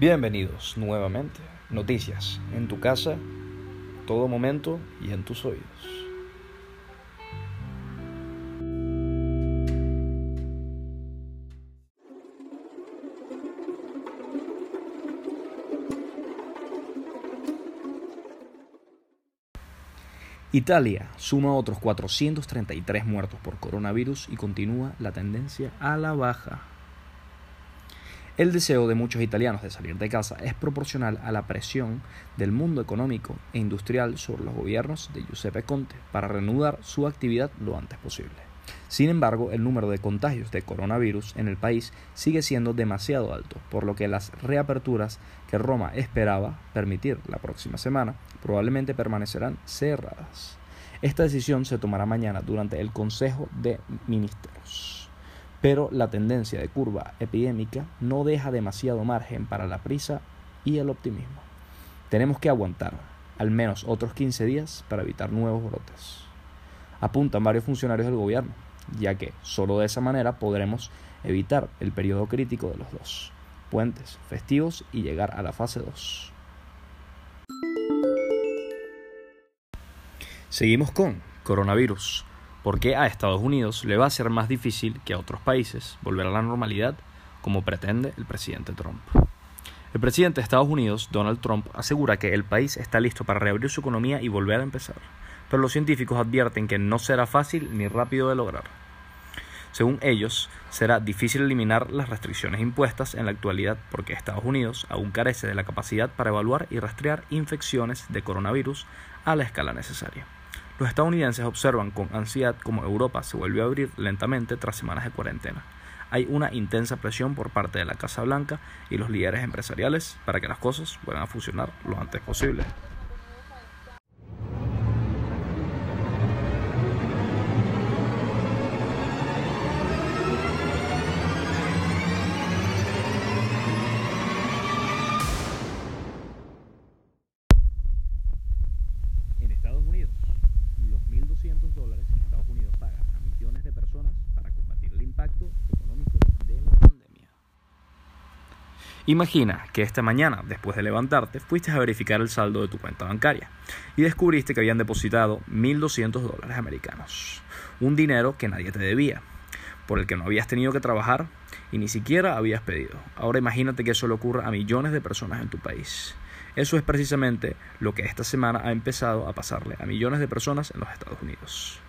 Bienvenidos nuevamente. Noticias en tu casa, todo momento y en tus oídos. Italia suma otros 433 muertos por coronavirus y continúa la tendencia a la baja. El deseo de muchos italianos de salir de casa es proporcional a la presión del mundo económico e industrial sobre los gobiernos de Giuseppe Conte para reanudar su actividad lo antes posible. Sin embargo, el número de contagios de coronavirus en el país sigue siendo demasiado alto, por lo que las reaperturas que Roma esperaba permitir la próxima semana probablemente permanecerán cerradas. Esta decisión se tomará mañana durante el Consejo de Ministros pero la tendencia de curva epidémica no deja demasiado margen para la prisa y el optimismo. Tenemos que aguantar al menos otros 15 días para evitar nuevos brotes. Apuntan varios funcionarios del gobierno, ya que solo de esa manera podremos evitar el periodo crítico de los dos puentes festivos y llegar a la fase 2. Seguimos con coronavirus. ¿Por qué a Estados Unidos le va a ser más difícil que a otros países volver a la normalidad como pretende el presidente Trump. El presidente de Estados Unidos, Donald Trump, asegura que el país está listo para reabrir su economía y volver a empezar, pero los científicos advierten que no será fácil ni rápido de lograr. Según ellos, será difícil eliminar las restricciones impuestas en la actualidad porque Estados Unidos aún carece de la capacidad para evaluar y rastrear infecciones de coronavirus a la escala necesaria. Los estadounidenses observan con ansiedad cómo Europa se vuelve a abrir lentamente tras semanas de cuarentena. Hay una intensa presión por parte de la Casa Blanca y los líderes empresariales para que las cosas vuelvan a funcionar lo antes posible. Imagina que esta mañana, después de levantarte, fuiste a verificar el saldo de tu cuenta bancaria y descubriste que habían depositado 1.200 dólares americanos, un dinero que nadie te debía, por el que no habías tenido que trabajar y ni siquiera habías pedido. Ahora imagínate que eso le ocurra a millones de personas en tu país. Eso es precisamente lo que esta semana ha empezado a pasarle a millones de personas en los Estados Unidos.